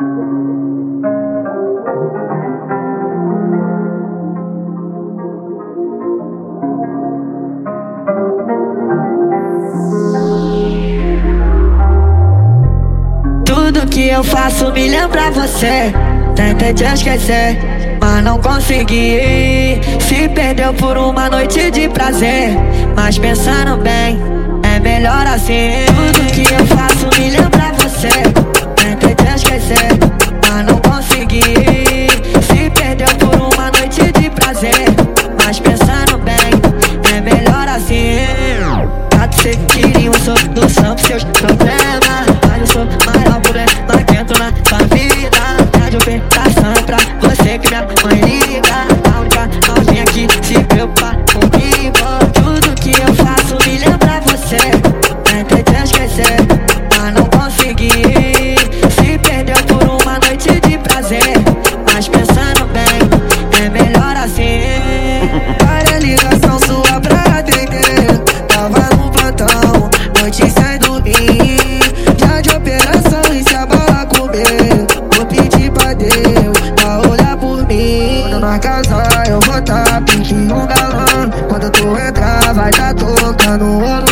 Tudo que eu faço me lembra você. Tentei te esquecer, mas não consegui. Se perdeu por uma noite de prazer. Mas pensando bem, é melhor assim. Tudo que eu faço me lembra. você que minha mãe liga Calma, não vem aqui se preocupa comigo. Tudo que eu faço me lembra você Tentei te esquecer, mas não consegui Se perdeu por uma noite de prazer Mas pensando bem, é melhor assim. Para a ligação sua pra atender Tava no plantão, noite saindo eu vou tá pedindo um galã. Quando tu entrar vai tá tocando ouro